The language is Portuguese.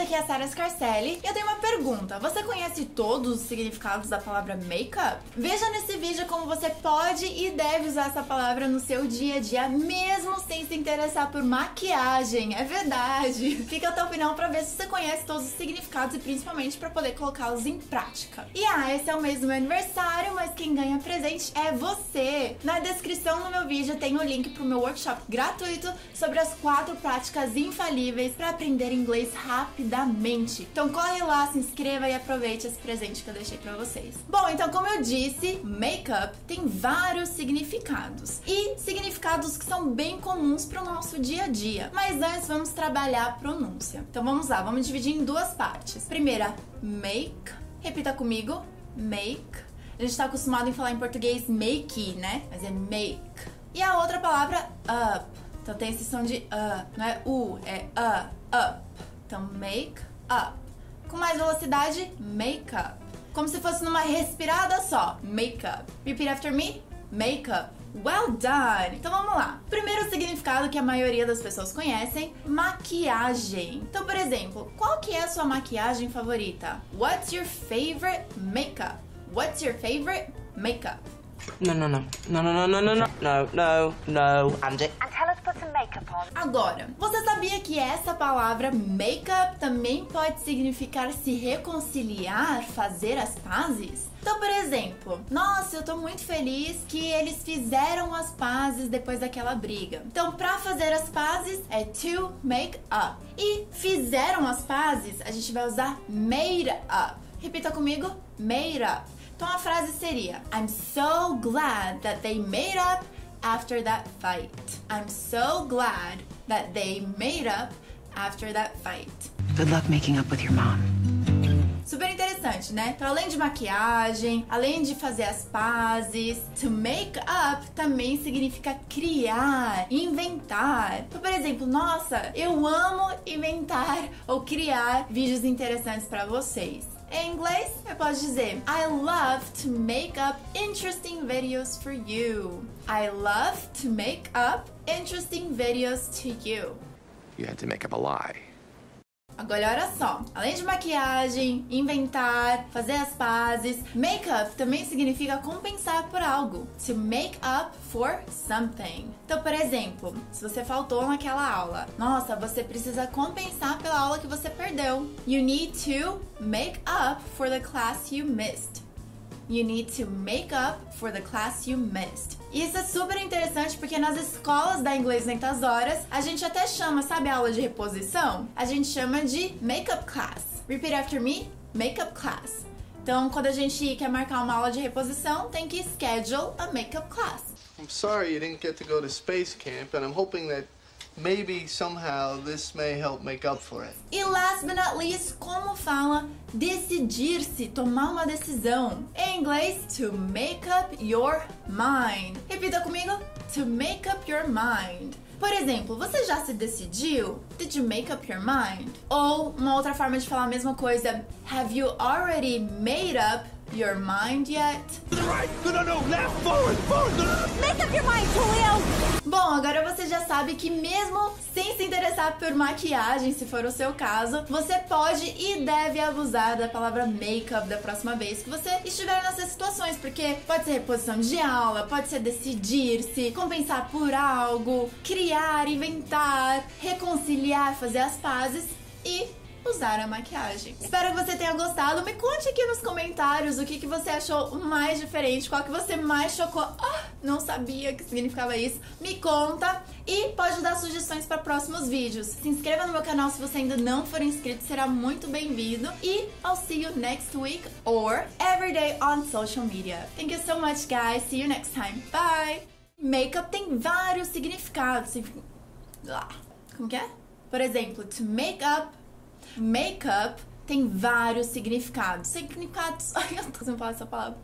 aqui é a Sara Scarcelli e eu tenho uma pergunta. Você conhece todos os significados da palavra makeup? Veja nesse vídeo como você pode e deve usar essa palavra no seu dia a dia, mesmo sem se interessar por maquiagem. É verdade. Fica até o final para ver se você conhece todos os significados e principalmente para poder colocá-los em prática. E ah, esse é o mês do meu aniversário, mas quem ganha presente é você. Na descrição do meu vídeo tem o link pro meu workshop gratuito sobre as quatro práticas infalíveis para aprender inglês rapidamente. Então corre lá, se inscreva e aproveite esse presente que eu deixei para vocês. Bom, então como eu disse, makeup tem vários significados e significados que são bem comuns para o nosso dia a dia. Mas antes vamos trabalhar a pronúncia. Então vamos lá, vamos dividir em duas partes. Primeira, make. Repita comigo, make. A gente está acostumado em falar em português make, né? Mas é make. E a outra palavra, up. Então tem esse som de uh, não é u, é uh, up. Então make up. Com mais velocidade, make up. Como se fosse numa respirada só, make up. Repeat after me, make up. Well done! Então vamos lá. Primeiro significado que a maioria das pessoas conhecem, maquiagem. Então, por exemplo, qual que é a sua maquiagem favorita? What's your favorite makeup? What's your favorite makeup? No, no, no. No, no, no, no, no, no. No, no, no. And Agora, você sabia que essa palavra makeup também pode significar se reconciliar, fazer as pazes? Então, por exemplo, nossa, eu tô muito feliz que eles fizeram as pazes depois daquela briga. Então, pra fazer as pazes é to make up. E fizeram as pazes, a gente vai usar made up. Repita comigo, made up. Então a frase seria: I'm so glad that they made up after that fight. I'm so glad that they made up after that fight. Good luck making up with your mom. Super interessante, né? Então, além de maquiagem, além de fazer as pazes, to make up também significa criar, inventar. Então, por exemplo, nossa, eu amo inventar ou criar vídeos interessantes para vocês. Em inglês, eu posso dizer I love to make up interesting videos for you. I love to make up interesting videos to you. You had to make up a lie. Agora olha só, além de maquiagem, inventar, fazer as pazes, make-up também significa compensar por algo. To make up for something. Então, por exemplo, se você faltou naquela aula, nossa, você precisa compensar pela aula que você perdeu. You need to make up for the class you missed. You need to make up for the class you missed. Isso é super interessante porque nas escolas da Inglês Lentas Horas, a gente até chama, sabe a aula de reposição? A gente chama de makeup class. Repeat after me, makeup class. Então, quando a gente quer marcar uma aula de reposição, tem que schedule a makeup class. I'm sorry you didn't get to go to space camp, and I'm hoping that maybe somehow this may help make up for it. E last but not least, como fala decidir-se, tomar uma decisão. Em inglês, to make up your mind. Repita comigo: to make up your mind. Por exemplo, você já se decidiu? Did you make up your mind? Ou uma outra forma de falar a mesma coisa: Have you already made up your mind yet? Make up your mind, Julio! Bom, agora você já sabe que mesmo sem se interessar por maquiagem, se for o seu caso, você pode e deve abusar da palavra makeup da próxima vez que você estiver nessas situações, porque pode ser reposição de aula, pode ser decidir-se, compensar por algo, criar, inventar, reconciliar, fazer as pazes e usar a maquiagem. Espero que você tenha gostado. Me conte aqui nos comentários o que, que você achou mais diferente, qual que você mais chocou. Ah, não sabia que significava isso. Me conta e pode dar sugestões para próximos vídeos. Se inscreva no meu canal se você ainda não for inscrito, será muito bem-vindo. E I'll see you next week or every day on social media. Thank you so much, guys. See you next time. Bye! Makeup tem vários significados. Como que é? Por exemplo, to make up Makeup tem vários significados. Significados. Ai, eu tô sem falar essa palavra.